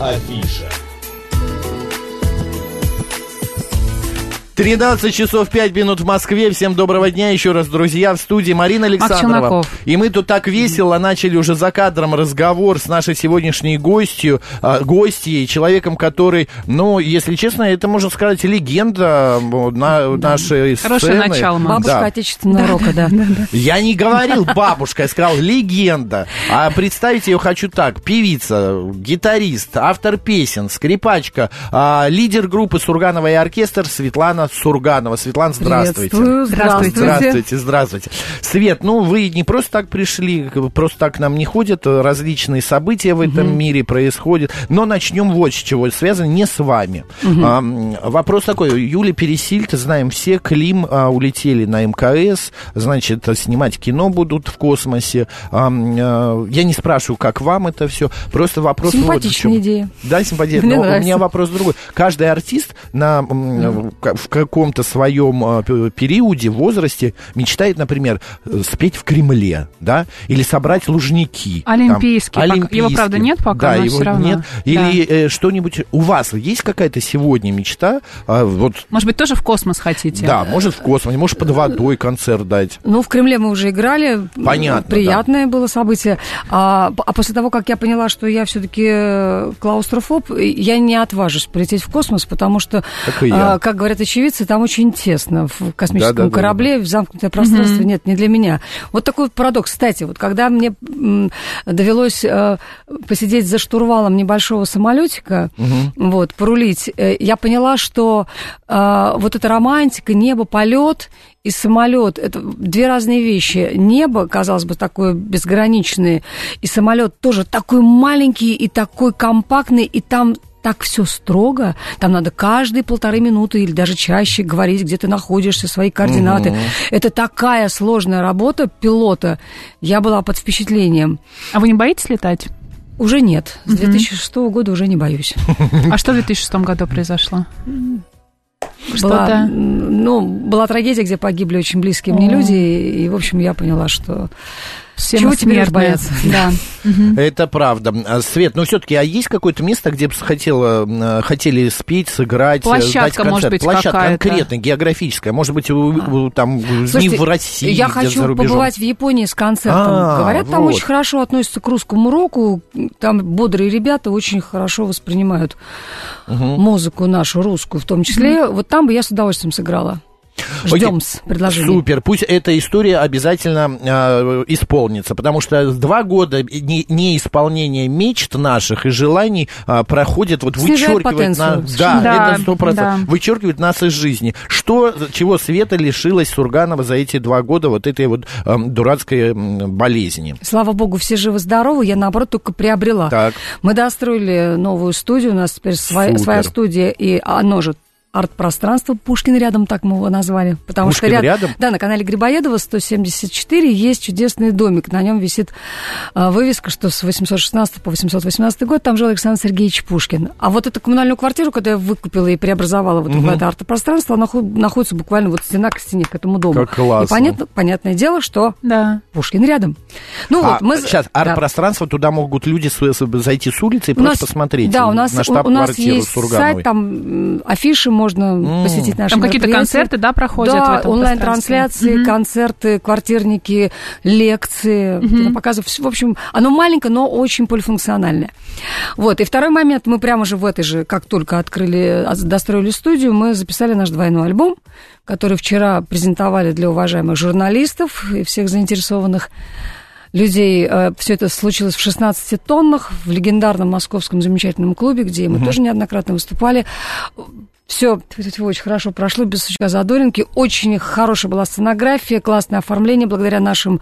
Афиша. 13 часов 5 минут в Москве. Всем доброго дня еще раз, друзья. В студии Марина Александрова. И мы тут так весело начали уже за кадром разговор с нашей сегодняшней гостью, а, гостьей, человеком, который, ну, если честно, это, можно сказать, легенда э, на, нашей Хорошее сцены. начало, мам. Бабушка Да. отечественного рока, да. Я не говорил бабушка, я сказал легенда. А представить ее хочу так. Певица, гитарист, автор песен, скрипачка, а, лидер группы Сурганова и оркестр Светлана Сурганова. Светлана, здравствуйте. Здравствуйте. Здравствуйте, здравствуйте. Свет, ну вы не просто так пришли, просто так к нам не ходят, различные события в этом мире происходят. Но начнем вот с чего, связано не с вами. А, м, вопрос такой, Юля Пересильд, знаем все, Клим а, улетели на МКС, значит, снимать кино будут в космосе. А, а, я не спрашиваю, как вам это все, просто вопрос вот в Симпатичная чем. идея. Да, симпатичная. Мне Но у нравится. меня вопрос другой. Каждый артист на, в каком-то своем а, периоде, возрасте мечтает, например, э, спеть в Кремле, да, или собрать лужники. там. Олимпийский. Его, правда, нет пока, да, но его всё равно. нет. Или э, что-нибудь у вас есть какая-то сегодня мечта? а, вот, Может быть, тоже в космос хотите? да, может в космосе, может под водой концерт дать. Ну, в Кремле мы уже играли. Понятно, Приятное было событие. А, а после того, как я поняла, что я все-таки клаустрофоб, я не отважусь полететь в космос, потому что, Как и я. а, как говорят очевидцы, там очень тесно в космическом Да-да-да-да. корабле, в замкнутое пространство. Нет, не для меня. Вот такой парадокс. Кстати, вот когда мне довелось э, посидеть за штурвалом небольшого самолетика, вот, порулить, э, я поняла, что э, вот эта романтика, небо, полет и самолет это две разные вещи. Небо, казалось бы, такое безграничное, и самолет тоже такой маленький и такой компактный, и там так все строго, там надо каждые полторы минуты или даже чаще говорить, где ты находишься, свои координаты. Это такая сложная работа пилота. Я была под впечатлением. А вы не боитесь летать? Уже нет. С 2006 года уже не боюсь. А что в 2006 году произошло? Была, Что-то... м, ну, была трагедия, где погибли очень близкие мне люди, и, в общем, я поняла, что... Все Чего теперь уж бояться? Да. Это правда. А, Свет, ну все-таки, а есть какое-то место, где бы хотела, м, хотели спеть, сыграть, э, Площадка, дать концерт? может быть, Площадка конкретная, географическая. Может быть, у- у- там не Слушайте, в России, я хочу за рубежом. побывать в Японии с концертом. А, Говорят, там вот. очень хорошо относятся к русскому року. Там бодрые ребята очень хорошо воспринимают музыку нашу, русскую в том числе. Вот там бы я с удовольствием сыграла. Ждем с предложения. Супер, пусть эта история обязательно э, исполнится, потому что два года не, неисполнения мечт наших и желаний э, проходит, вот Снижает вычеркивает нас, да, Да, это сто процентов, да. вычеркивает нас из жизни. Что, чего Света лишилась Сурганова за эти два года вот этой вот э, дурацкой болезни? Слава богу, все живы-здоровы. Я, наоборот, только приобрела. Так. Мы достроили новую студию. У нас теперь своя, Супер. своя студия, и оно же арт-пространство Пушкин рядом, так мы его назвали. Потому Пушкин что ряд- рядом? Да, на канале Грибоедова 174 есть чудесный домик. На нем висит а, вывеска, что с 816 по 818 год там жил Александр Сергеевич Пушкин. А вот эту коммунальную квартиру, когда я выкупила и преобразовала вот в это арт-пространство, она находится буквально вот стена к стене к этому дому. Как классно. И понятно, понятное дело, что Да. Пушкин рядом. Ну а, вот, мы... сейчас, да. арт-пространство, туда могут люди зайти с улицы и У нас- просто посмотреть Да, у нас, на у, у нас штаб-квартиру есть Сургановой. сайт, там афиши, можно посетить наши Там какие-то концерты, да, проходят в Да, этом онлайн-трансляции, пространстве? концерты, квартирники, лекции, кинопоказы. Всё, В общем, оно маленькое, но очень полифункциональное. Вот. И второй момент, мы прямо же в этой же, как только открыли, а, достроили студию, мы записали наш двойной альбом, который вчера презентовали для уважаемых журналистов и всех заинтересованных людей. Все это случилось в 16 тоннах в легендарном московском замечательном клубе, где мы тоже неоднократно выступали. Все очень хорошо прошло, без сучка задоринки. Очень хорошая была сценография, классное оформление. Благодаря нашим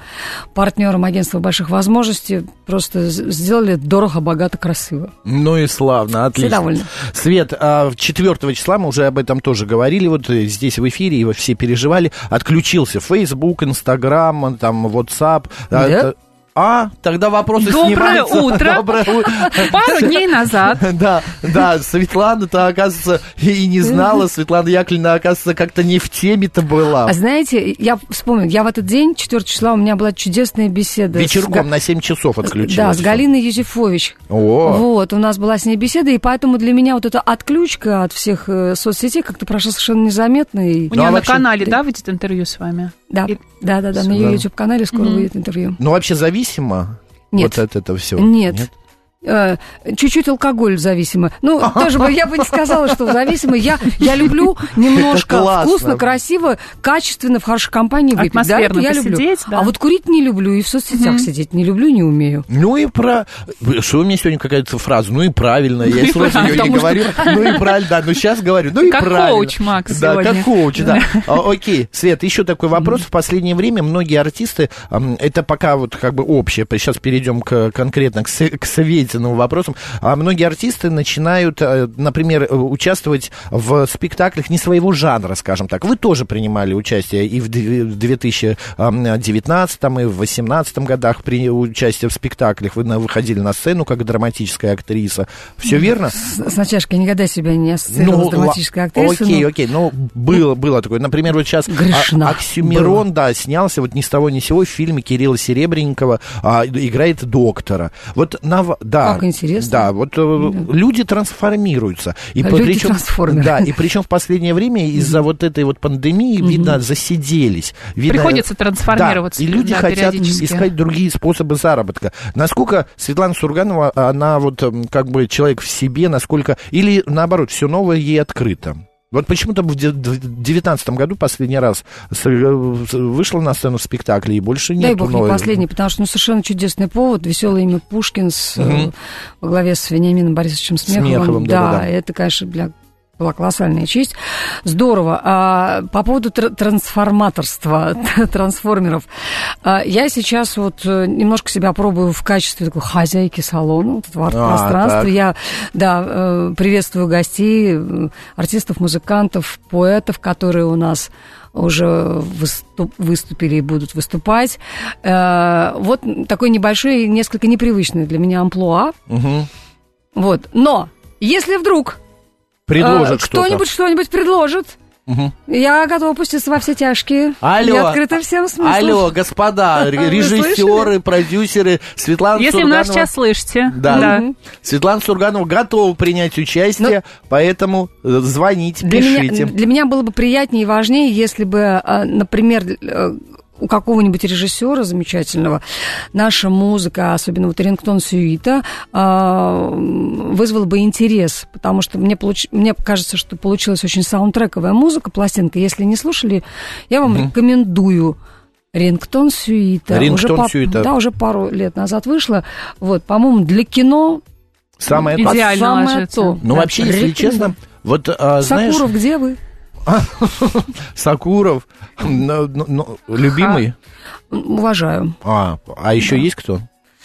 партнерам агентства больших возможностей просто сделали дорого, богато, красиво. Ну и славно, отлично. довольны. Свет, а 4 числа, мы уже об этом тоже говорили, вот э, здесь в эфире, и все переживали, отключился Facebook, Instagram, там, WhatsApp. А Да? это- А, тогда вопросы Доброе снимаются. утро. Доброе утро. Пару дней назад. Да, да, Светлана-то, оказывается, и не знала. Светлана Яковлевна, оказывается, как-то не в теме-то была. А знаете, я вспомнила, я в этот день, 4 числа, у меня была чудесная беседа. Вечерком на 7 часов отключилась. Да, с Галиной Юзефович. О, Вот, у нас была с ней беседа, и поэтому для меня вот эта отключка от всех э, соцсетей как-то прошла совершенно незаметно. И... У Ну, а нее на вообще- канале, да, выйдет интервью с вами? Да, И- да, да, да, на ее YouTube-канале скоро выйдет интервью. ну вообще зависимо Нет. вот от этого всего? Нет. Э, Чуть-чуть алкоголь зависимо. Ну, тоже бы я бы не сказала, что зависимо. Я, я люблю немножко вкусно, красиво, качественно, в хорошей компании выпить. Да, это Атмосферно я люблю. посидеть, да. А вот курить не люблю, и в соцсетях сидеть не люблю, не умею. Ну и про... Что у меня сегодня какая-то фраза? Ну и правильно. Я и сложно ее не говорю. Ну и правильно, да. Но сейчас говорю. Ну и Как правильно. коуч, Макс, Да, сегодня. как коуч, да. А, Окей, Свет, еще такой вопрос. В последнее время многие артисты, это пока вот как бы общее, сейчас перейдем к, конкретно к, С- к Светиным вопросам. А многие артисты начинают, э, например, э, участвовать в спектаклях не своего жанра, скажем так. Вы тоже принимали участие и в две- в 2019 и в 2018 годах при участие в спектаклях. Вы выходили на сцену как драматическая актриса. Все верно? С, с натяжкой никогда себя не ассоциировала с драматической актрисой. Окей, но- окей, ну, было, было такое. Например, вот сейчас Грешна Оксюмерон, да, снялся вот ни с того ни с сего в фильме Кирилла Серебренникова, а, играет доктора. Вот, на, в- да. Как интересно. Да, вот э, люди трансформируются. И люди причем- трансформеры. Да, и причем в последнее время из-за вот этой вот пандемии, видно, засиделись. Видно, Приходится трансформироваться, Да, и люди да, хотят искать другие способы заработка. Насколько Светлана Сурганова, она вот как бы человек в себе, насколько... Или наоборот, все новое ей открыто? Вот почему-то в девятнадцатом году последний раз э, вышла на сцену в спектакле, и больше нет. Дай бог не последний, потому что ну, совершенно чудесный повод. Веселое имя Пушкин с, Мгм. во главе с Вениамином Борисовичем Смеховым. Смеховым, да-да-да. это, конечно, для была колоссальная честь. Здорово. А, по поводу тр- трансформаторства, трансформеров. А, я сейчас вот э, немножко себя пробую в качестве такой хозяйки салона, вот этого арт-пространства. так. Я, да, э, приветствую гостей, э, артистов, музыкантов, поэтов, которые у нас уже выступ- выступили и будут выступать. Э, Вот такой небольшой, несколько непривычный для меня амплуа. Мгм. Вот. Но если вдруг Предложит э, кто-то. кто-нибудь что-нибудь предложит, Мгм. я готова пуститься во все тяжкие. Алло. Я открыта всем смыслам. Алло, господа, режиссеры, продюсеры, Светлана Если вы нас Сурганова. сейчас слышите. Да. Мгм. Светлана Сурганова готова принять участие, поэтому э, звоните, Для пишите. меня, для меня было бы приятнее и важнее, если бы, э, например, э, у какого-нибудь режиссера замечательного наша музыка, особенно вот рингтон сюита, э, вызвала бы интерес, потому что мне, получ- мне кажется, что получилась очень саундтрековая музыка, пластинка. Если не слушали, я вам рекомендую. Рингтон сюита. Рингтон уже сюита. Да, уже пару лет назад вышла. Вот, по-моему, для кино Самое Идеально. то. Самое ложится. то. Ну, Да, вообще, если рекомендую. честно, вот, а, знаешь, Сакуров, где вы? Сакуров, любимый. Уважаю. А, а еще есть кто?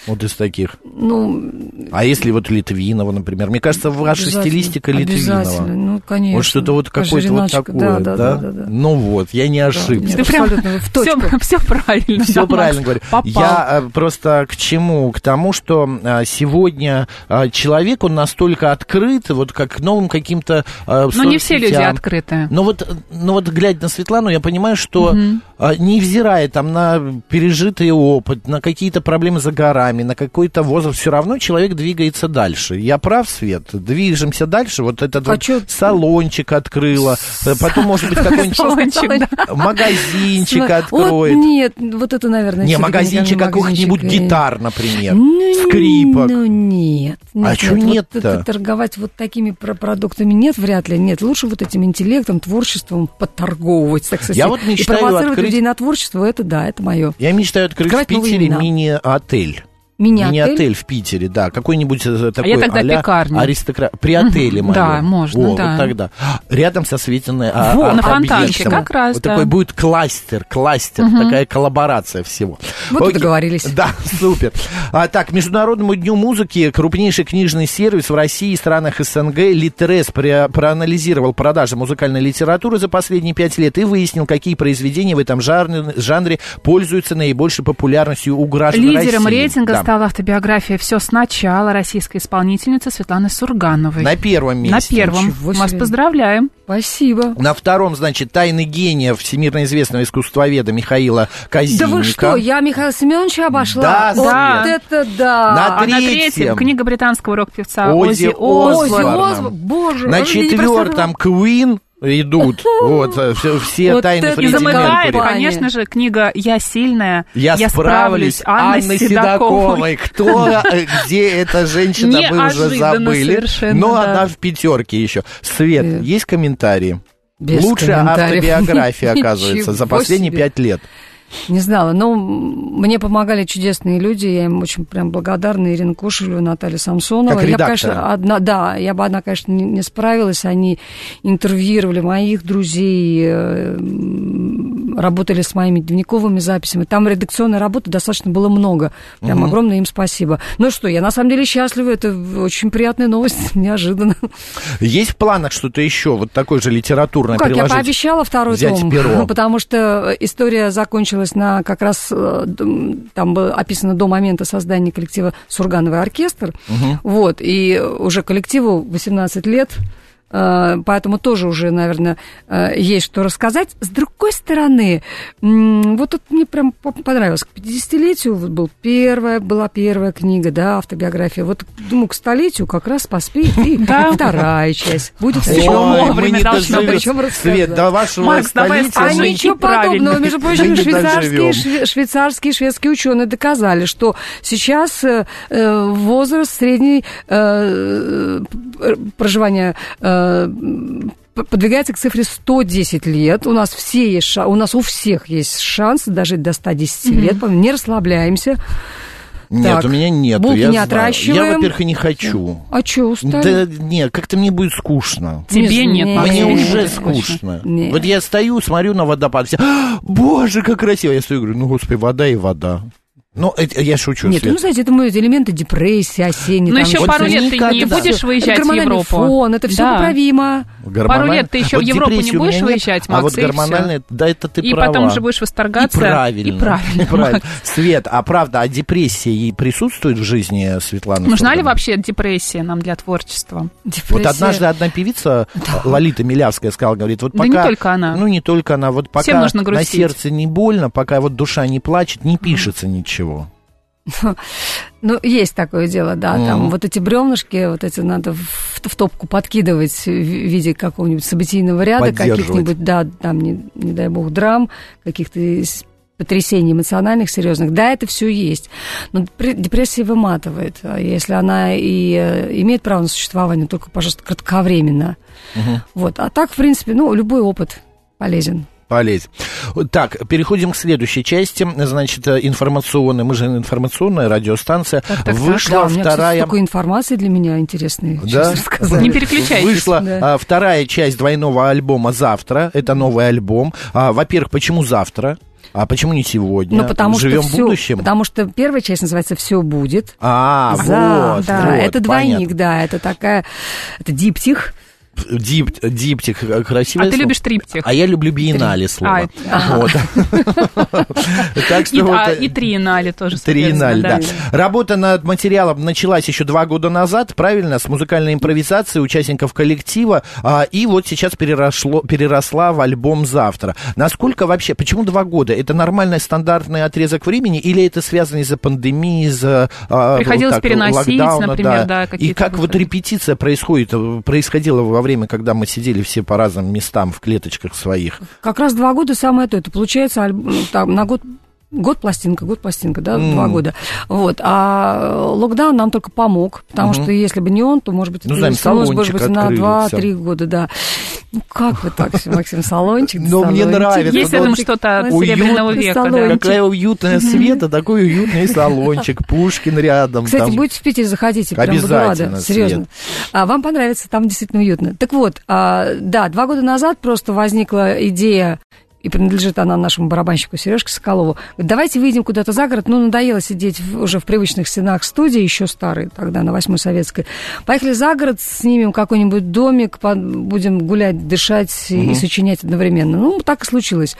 Вот из таких. Ну, А если вот Литвинова, например? Мне кажется, ваша обязательно, стилистика Обязательно, Литвинова. ну, конечно. Вот что-то вот какое-то вот такое, да, да, да, да, да. Ну вот, я не Да, ошибся. нет, Ты прям в точку. Все, все правильно. Все да, Макс? правильно говорю. Попал. Я э, просто к чему? К тому, что а, сегодня а, человек, он настолько открыт, вот как к новым каким-то Но не все люди открыты. Но вот, но вот глядя на Светлану, я понимаю, что а, невзирая там на пережитый опыт, на какие-то проблемы за горами, на какой-то возраст, все равно человек двигается дальше. Я прав, Свет? Движемся дальше. Вот этот А вот салончик открыла, потом, может быть, какой-нибудь магазинчик откроет. нет, вот это, наверное, Не, магазинчик никогда каких-нибудь э, гитар, например, Ну, скрипок. Ну, нет. А нет, нет-то? Торговать вот такими про- продуктами нет, вряд ли. Нет, лучше вот этим интеллектом, творчеством подторговывать, так сказать. Я вот мечтаю открыть- людей на творчество, это да, это мое. Я мечтаю открыть Открывать в Питере мини-отель. Мини-отель. Мини-отель в Питере, да. Какой-нибудь э, такой я тогда а-ля пекарня. аристократ. При отеле моем. Да, можно, О, да. Вот тогда. Рядом со Светиной а, Во, а- на объектом. как раз, Вот да. такой будет кластер, кластер, такая коллаборация всего. Вот Окей. договорились. Да, супер. А, так, Международному дню музыки крупнейший книжный сервис в России и странах СНГ Литрес проанализировал продажи музыкальной литературы за последние пять лет и выяснил, какие произведения в этом жанре, жанре пользуются наибольшей популярностью у граждан Лидером России. рейтинга Да. Стала автобиография «Все сначала» российской исполнительницы Светланы Сургановой. На первом месте. На первом. Ничего Вас поздравляем. Спасибо. На втором, значит, «Тайны гения» всемирно известного искусствоведа Михаила Казинника. Да вы что, я Михаила Семеновича обошла? Да, вот Свет. это да. На А на третьем. третьем книга британского рок-певца Оззи Оззи Оззи Осборна. Осборн. Осборн, боже. На четвертом Квин идут. Вот, э, все, все Вот тайны Фредди конечно же, книга «Я сильная, Я, справлюсь, Анны, Анны Седоковой. Седоковой. Кто, э, где эта женщина, мы уже забыли. Но да. она в пятерке еще. Свет, Э. есть комментарии? Без Лучшая автобиография, оказывается, за последние пять лет. Не знала, но мне помогали чудесные люди, я им очень прям благодарна, Ирина Кушелева, Наталья Самсонова. Как я, конечно, одна, да, я бы одна, конечно, не, не справилась, они интервьюировали моих друзей, э, работали с моими дневниковыми записями, там редакционной работы достаточно было много, прям огромное им спасибо. Ну что, я на самом деле счастлива, это очень приятная новость, неожиданно. Есть в планах что-то еще, вот такое же литературное Ну, как я приложить? пообещала второй взять том, перо. потому что история закончилась на как раз э, там было описано до момента создания коллектива Сургановый оркестр, вот и уже коллективу 18 лет. Э, Поэтому тоже уже, наверное, э, есть что рассказать. С другой стороны, вот тут мне прям по- понравилось. К 50-летию вот был первая, была первая книга, да, автобиография. Вот, думаю, к столетию как раз поспеет и вторая часть. Будет мы вовремя быть. Причем рассказать. Свет, до вашего Макс, давай А ничего подобного. Между прочим, швейцарские, шведские ученые доказали, что сейчас э, возраст средний проживания подвигается к цифре 110 лет. У нас все есть у нас у всех есть шанс дожить до 110 лет. Поэтому Не расслабляемся. Нет, Так, у меня нет. булки я не знаю. отращиваем. Я, во-первых, и не хочу. А что, устали? Да нет, как-то мне будет скучно. Тебе Не нет. Максим, Мне Мне уже точно. скучно. Нет. Вот я стою, смотрю на водопад, все, «А, боже, как красиво. Я стою и говорю, ну, господи, вода и вода. Ну, это, я шучу. Нет, Свет. ну, знаете, это мы элементы депрессии осенней. Там еще вот пару лет ты не будешь это выезжать в гормональный Европу. фон, это все Да. поправимо. Гормональный- лет ты еще в Европу не будешь выезжать, А вот Макс, и всё. гормональный, да, это ты И права. потом же будешь И восторгаться. правильно. И правильно. И правильно. Свет, а правда, а депрессия ей присутствует в жизни Светланы? Нужна ли вообще депрессия нам для творчества? Вот Депрессия. однажды одна певица, Лолита Милявская, сказала, говорит, вот Да пока... не только она. Ну, не только она. Вот пока Всем нужно на сердце не больно, пока вот душа не плачет, не пишется ничего. Ну, есть такое дело, да. Мгм. Там вот эти бревнышки, вот эти надо в, в топку подкидывать в виде какого-нибудь событийного ряда, каких-нибудь, да, там, не, не дай бог, драм, каких-то потрясений эмоциональных, серьезных. Да, это все есть. Но депре- депрессия выматывает. А Если она и э, имеет право на существование, только, пожалуйста, кратковременно. Вот. А так, в принципе, ну, любой опыт полезен. Полезь. Так, переходим к следующей части. Значит, э, информационная, мы же информационная радиостанция. Так, так, так. Вышла да, у меня, кстати, вторая... информации для меня интересной, Да? Не переключайтесь. Вышла Да. а, вторая часть двойного альбома «Завтра». Это новый альбом. А, во-первых, почему завтра? А почему не сегодня? Ну, потому Живем что в всё- будущем? Потому что первая часть называется Все будет. А, За- вот, да, вот, это двойник, понятно. да, это такая, это диптих. Дип, диптих, э, красивое А ты слово. любишь триптих? А я люблю биеннале слово. А, Вот. Так И, что а, вот, и триеннале тоже, Триеннале, соответственно, да. Работа над материалом началась еще два года назад, правильно, с музыкальной импровизацией участников коллектива, а, и вот сейчас переросло, переросла в альбом «Завтра». Насколько вообще, почему два года? Это нормальный стандартный отрезок времени или это связано из-за пандемии, из-за... а, Приходилось вот так, переносить, локдауна, например, да, И какие-то как вот репетиция происходит, э, происходила во время, когда мы сидели все по разным местам в клеточках своих? Как раз два года самое то. Это получается ну, там, на год Год пластинка, год пластинка, да, М. два года. Вот. А локдаун нам только помог, потому что если бы не он, то, может быть, Ну, это знаем, растянулось, может салончик быть, на открыли, два-три всё. года, да. Ну, как вы так, Максим, салончик? Но мне нравится. Есть рядом что-то серебряного века. Да. Какая уютная Света, такой уютный салончик, Пушкин рядом. Кстати, там. будете в Питере, заходите, прям буду рада. Серьезно. А, вам понравится, там действительно уютно. Так вот, а, да, два года назад просто возникла идея и принадлежит она нашему барабанщику Сережке Соколову. Давайте выйдем куда-то за город. Ну, надоело сидеть в, уже в привычных стенах студии, еще старые, тогда на Восьмой Советской. Поехали за город, снимем какой-нибудь домик, будем гулять, дышать угу. и сочинять одновременно. Ну, так и случилось.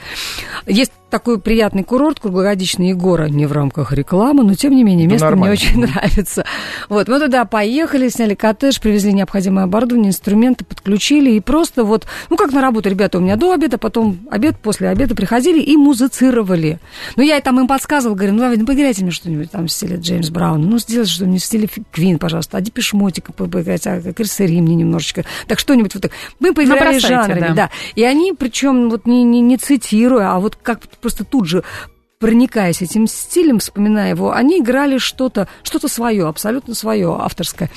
Есть такой приятный курорт круглогодичный Егора, не в рамках рекламы, но тем не менее место нормально. мне очень нравится. Вот, мы туда поехали, сняли коттедж, привезли необходимое оборудование, инструменты, подключили и просто вот, ну как на работу, ребята, у меня до обеда, потом обед, после обеда приходили и музицировали. Ну я там им подсказывал, говорю, ну давай, ну поиграйте мне что-нибудь там в стиле Джеймс Брауна, ну сделайте что-нибудь в стиле Квин, пожалуйста, а Депешмотика поиграть, а Крис мне немножечко, так что-нибудь вот так. Мы поиграли жанрами, да. да. И они, причем вот не, не, не цитируя, а вот как просто тут же проникаясь этим стилем, вспоминая его, они играли что-то, что-то свое, абсолютно свое, авторское.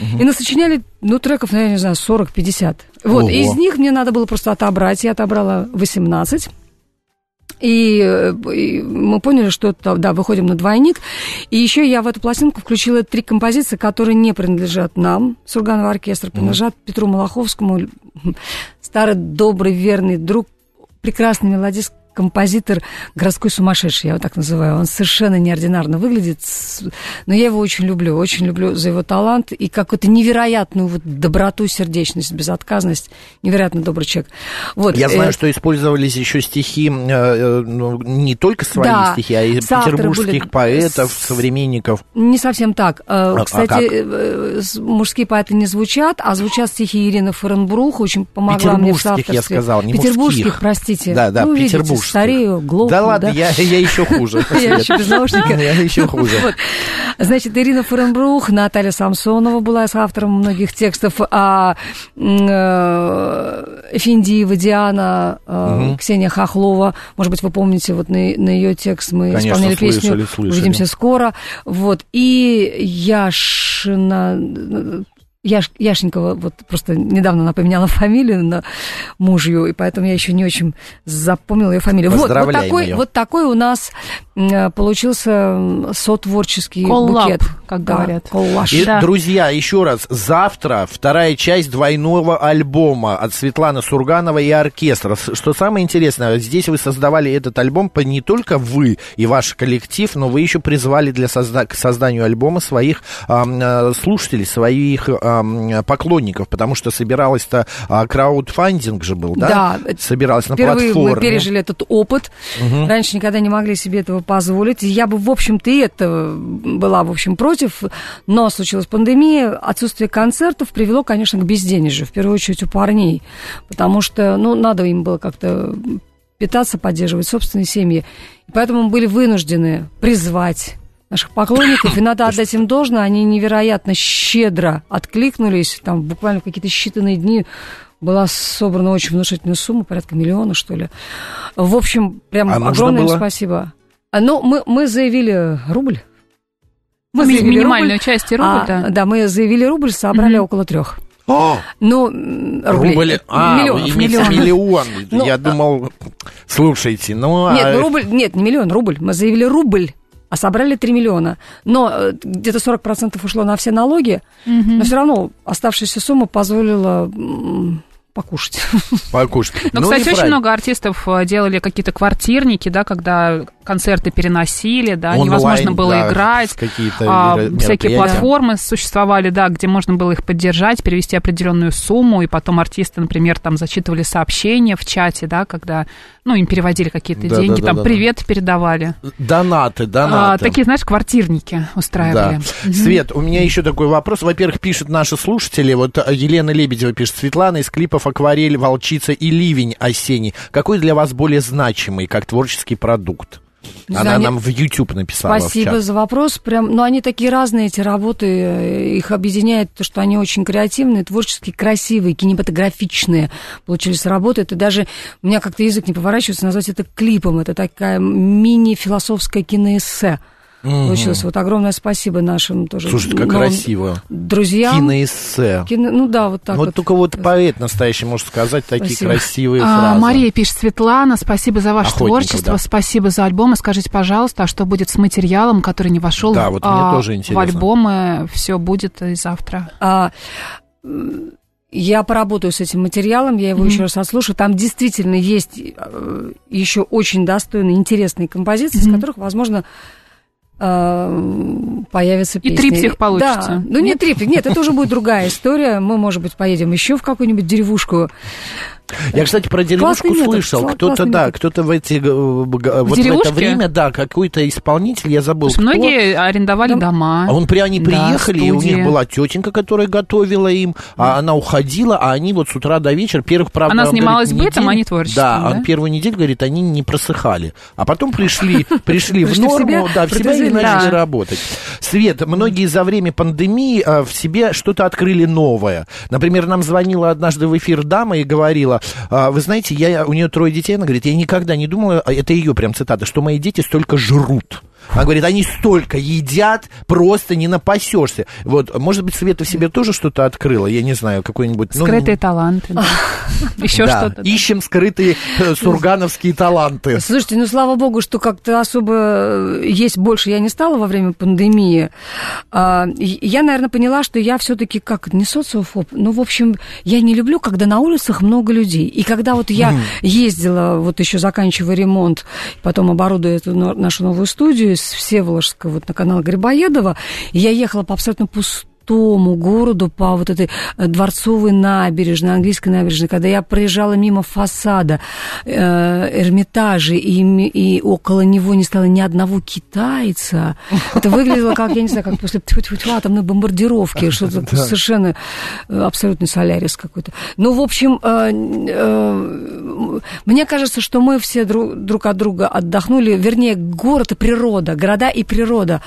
Угу. И насочиняли, ну, треков, наверное, не знаю, 40-50. Вот, Ого. из них мне надо было просто отобрать, я отобрала 18. И, и мы поняли, что это, да, выходим на двойник. И еще я в эту пластинку включила три композиции, которые не принадлежат нам, Сурганова оркестра, принадлежат mm Петру Малаховскому, старый, добрый, верный друг, прекрасный мелодист композитор городской сумасшедший, я его так называю. Он совершенно неординарно выглядит, но я его очень люблю, очень люблю за его талант и какую-то невероятную вот доброту, сердечность, безотказность. Невероятно добрый человек. Вот. Я знаю, э... что использовались еще стихи, э, э, ну, не только свои да, стихи, а и петербургских были... поэтов, современников. Не совсем так. Э, а, кстати, а мужские поэты не звучат, а звучат стихи Ирины Фаренбрух, очень помогла мне в соавторстве. я сказал, не Петербургских, мужских. простите. Да, да, ну, петербургских старею, глохну. Да ладно, Я, я еще хуже. Я еще без наушника. Я еще хуже. Значит, Ирина Фуренбрух, Наталья Самсонова была с автором многих текстов, а э, Эфиндиева Диана, э, Ксения Хохлова, может быть, вы помните, вот на, ее текст мы исполняли песню. «Увидимся скоро». Вот. И Яшина Яш, Яшенькова, вот просто недавно она поменяла фамилию на мужью, и поэтому я еще не очень запомнила ее фамилию. Вот, вот, такой, ее. вот такой у нас получился сотворческий Коллаб, букет. как да, говорят. Коллаж. И, да. друзья, еще раз, завтра вторая часть двойного альбома от Светланы Сурганова и оркестра. Что самое интересное, здесь вы создавали этот альбом не только вы и ваш коллектив, но вы еще призвали для созда- к созданию альбома своих э, слушателей, своих э, поклонников, потому что собиралась-то э, краудфандинг же был, да? Да. Собиралась на Впервые платформе. мы пережили этот опыт. Угу. Раньше никогда не могли себе этого позволить. Я бы, в общем-то, и это была, в общем, против, но случилась пандемия, отсутствие концертов привело, конечно, к безденежью, в первую очередь у парней, потому что, ну, надо им было как-то питаться, поддерживать собственные семьи. И поэтому мы были вынуждены призвать наших поклонников, и надо отдать им должное, они невероятно щедро откликнулись, там буквально в какие-то считанные дни была собрана очень внушительная сумма, порядка миллиона, что ли. В общем, прям а огромное было? спасибо. А, ну, мы, мы заявили рубль. Мы заявили минимальную рубль, часть рубль, а, да. Да, мы заявили рубль, собрали mm-hmm. около трех. О! Ну, рублей. Рубль, а, миллион, миллион. миллион. Ну, Я думал, слушайте, ну... Нет, а... ну рубль, нет, не миллион, рубль. Мы заявили рубль а собрали 3 миллиона. Но э, где-то 40% ушло на все налоги, угу. но все равно оставшаяся сумма позволила покушать. Покушать. Но, ну, кстати, очень много артистов э, делали какие-то квартирники, да, когда концерты переносили, да, Онлайн, невозможно было да, играть. А, всякие платформы существовали, да, где можно было их поддержать, перевести определенную сумму, и потом артисты, например, там зачитывали сообщения в чате, да, когда, ну, им переводили какие-то да, деньги, да, там да, привет да. передавали. Донаты, донаты. А, такие, знаешь, квартирники устраивали. Да. Свет, у меня еще такой вопрос. Во-первых, пишут наши слушатели, вот Елена Лебедева пишет, Светлана из клипов «Акварель», «Волчица» и «Ливень» осенний. Какой для вас более значимый как творческий продукт? Она нам в YouTube написала. Спасибо за вопрос. Прям, ну, они такие разные, эти работы. Э, их объединяет то, что они очень креативные, творчески красивые, кинематографичные получились работы. Это даже... У меня как-то язык не поворачивается назвать это клипом. Это такая мини-философская киноэссе. Угу. Получилось. Вот огромное спасибо нашим тоже. Слушай, как красиво. Друзьям. Киноэссе. Кино, ну да, вот так вот. Вот только вот поэт настоящий может сказать спасибо. такие красивые а, фразы. Мария пишет, Светлана, спасибо за ваше Охотников, творчество, да. спасибо за альбом. И скажите, пожалуйста, а что будет с материалом, который не вошел да, вот а, мне тоже интересно. в альбомы? Все будет и завтра. А, я поработаю с этим материалом, я его mm-hmm. еще раз отслушаю. Там действительно есть э, еще очень достойные, интересные композиции, mm-hmm. из которых, возможно, появятся песни. И триптих получится. Да, ну не триптих, нет, это уже будет другая история. Мы, может быть, поедем еще в какую-нибудь деревушку. Я, кстати, про деревушку классный слышал. Кто-то, да, кто-то в эти э, вот в это время, да, какой-то исполнитель, я забыл. Кто. Многие арендовали дома. А он при они приехали, да, и у них была тетенька, которая готовила им, а она уходила, а они вот с утра до вечера первых правда. Она снималась говорит, бытом, а не творчеством. Да, да, первую неделю, говорит, они не просыхали. А потом пришли, пришли в норму, да, в себя и начали работать. Свет, многие за время пандемии а, в себе что-то открыли новое. Например, нам звонила однажды в эфир дама и говорила, а, вы знаете, я, у нее трое детей, она говорит, я никогда не думала, а это ее прям цитата, что мои дети столько жрут. Она говорит, они столько едят, просто не напасешься. Вот, может быть, Света в себе тоже что-то открыла, я не знаю, какой-нибудь... Ну, скрытые ну, таланты. Еще что-то. Ищем скрытые э, сургановские таланты. Слушайте, ну, слава богу, что как-то особо э, есть больше я не стала во время пандемии. А, я, наверное, поняла, что я все-таки как, не социофоб, ну, в общем, я не люблю, когда на улицах много людей. И когда вот я ездила, вот еще заканчивая ремонт, потом оборудуя эту нашу новую студию, из Всеволожска вот на канал Грибоедова, я ехала по абсолютно пустому пустому городу по вот этой э, дворцовой набережной, английской набережной, когда я проезжала мимо фасада э, Эрмитажа, и, и около него не стало ни одного китайца, это выглядело как, я не знаю, как после атомной бомбардировки, что-то совершенно э, абсолютный солярис какой-то. Ну, в общем, э, мне кажется, что мы все друг, друг от друга отдохнули, вернее, город и природа, города и природа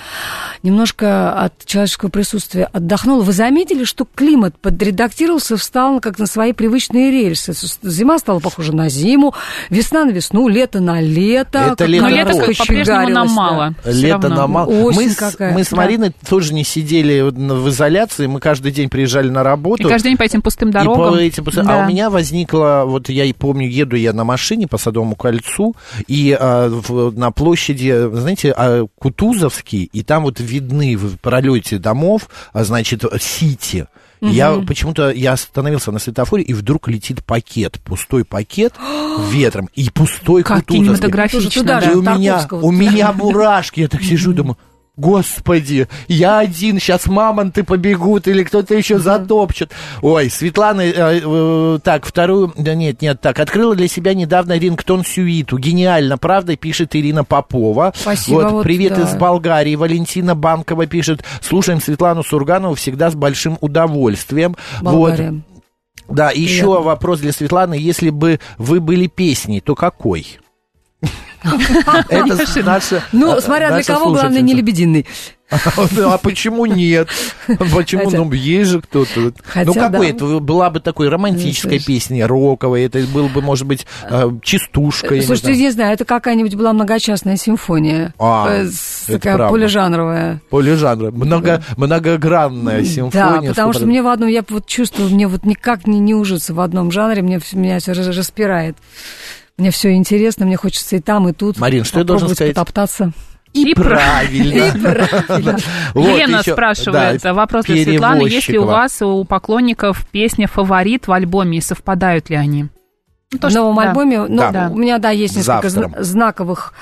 немножко от человеческого присутствия отдохнули отдохнула. Вы заметили, что климат подредактировался, встал как на свои привычные рельсы? Зима стала похожа на зиму, весна на весну, лето на лето. Это лето, Но лето по-прежнему нам мало. Лето нам мало. Осень мы, какая. мы с Мариной да. тоже не сидели в изоляции, мы каждый день приезжали на работу. И каждый день по этим пустым дорогам. по этим пустым... Да. А у меня возникло, вот я и помню, еду я на машине по Садовому кольцу, и а, в, на площади, знаете, а, Кутузовский, и там вот видны в пролете домов, а, значит, Сити. Угу. Я почему-то я остановился на светофоре, и вдруг летит пакет, пустой пакет ветром, и пустой как кинематографично. Да. И у меня, у меня мурашки, я так сижу, думаю, Господи, я один, сейчас мамонты побегут или кто-то еще затопчет. Ой, Светлана, э, э, так, вторую, да нет, нет, так, открыла для себя недавно рингтон сюиту. Гениально, правда, пишет Ирина Попова. Спасибо. Вот, вот привет да. из Болгарии. Валентина Банкова пишет, слушаем Светлану Сурганову всегда с большим удовольствием. Болгария. Вот. Да, еще вопрос для Светланы. Если бы вы были песней, то какой? Это наша Ну, смотря для кого, главное, не лебединый. А почему нет? Почему? Ну, есть же кто-то. Ну, какой это? Была бы такой романтическая песня, роковая, это был бы, может быть, э, частушка. Слушайте, не знаю, это какая-нибудь была многочастная симфония. А, э, такая полижанровая. Полижанровая. Многогранная симфония. Да, потому что мне в одном, я вот чувствую, мне вот никак не, не ужиться в одном жанре, мне меня все распирает. Мне все интересно, мне хочется и там, и тут. Марин, что я должен сказать? потоптаться. И, и правильно. И правильно. Елена спрашивает, вопрос для Светланы, есть ли у вас, у поклонников песня «Фаворит» в альбоме, и совпадают ли они? Ну, то, в новом да. альбоме, ну, да. у меня, да, есть несколько Завтра. знаковых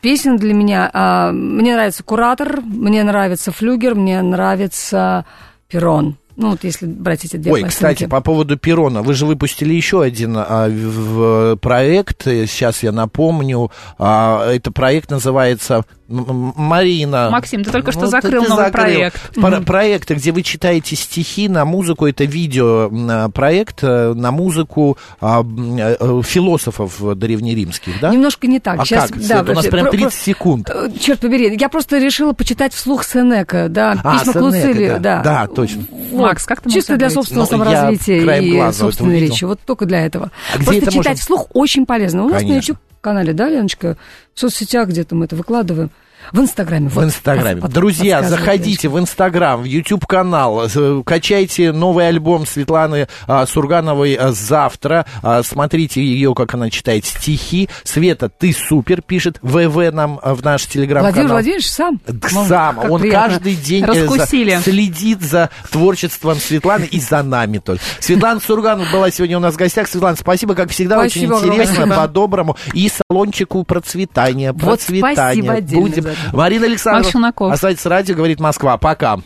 песен для меня. А, мне нравится «Куратор», мне нравится «Флюгер», мне нравится «Перрон». Ну, вот если брать эти две Ой, пластинки. кстати, по поводу Перона, вы же выпустили еще один а, в, в проект, сейчас я напомню, а, это проект называется Марина. Максим, ты только что ну, закрыл новый закрыл. проект. Про- проекты, где вы читаете стихи на музыку, это видео проект э, на музыку а, э, философов древнеримских, да? Немножко не так. А Сейчас, как? Да, у нас прям 30 секунд. Э, Черт побери, я просто решила почитать вслух Сенека, да, а, письма Сенека, к Луцилию, да. да. Да, точно. Вот. Макс, как ты Чисто для собственного ну, саморазвития и собственной речи, вот только для этого. А просто читать можно... вслух очень полезно. У нас Конечно. на YouTube канале, да, Леночка? В соцсетях где-то мы это выкладываем. В Инстаграме. В Инстаграме. Вот, Друзья, заходите в Инстаграм, в YouTube-канал, качайте новый альбом Светланы а, Сургановой а, завтра. А, смотрите ее, как она читает стихи. Света, ты супер, пишет ВВ нам а, в наш телеграм-канал. Владимир Владимирович сам? Сам. Он приятно. каждый день э, за, следит за творчеством Светланы и за нами только. Светлана Сурганова была сегодня у нас в гостях. Светлана, спасибо, как всегда, спасибо очень интересно, по-доброму. И салончику процветания, процветания. Вот спасибо Будем. Марина Александровна, оставайтесь радио, говорит Москва. Пока.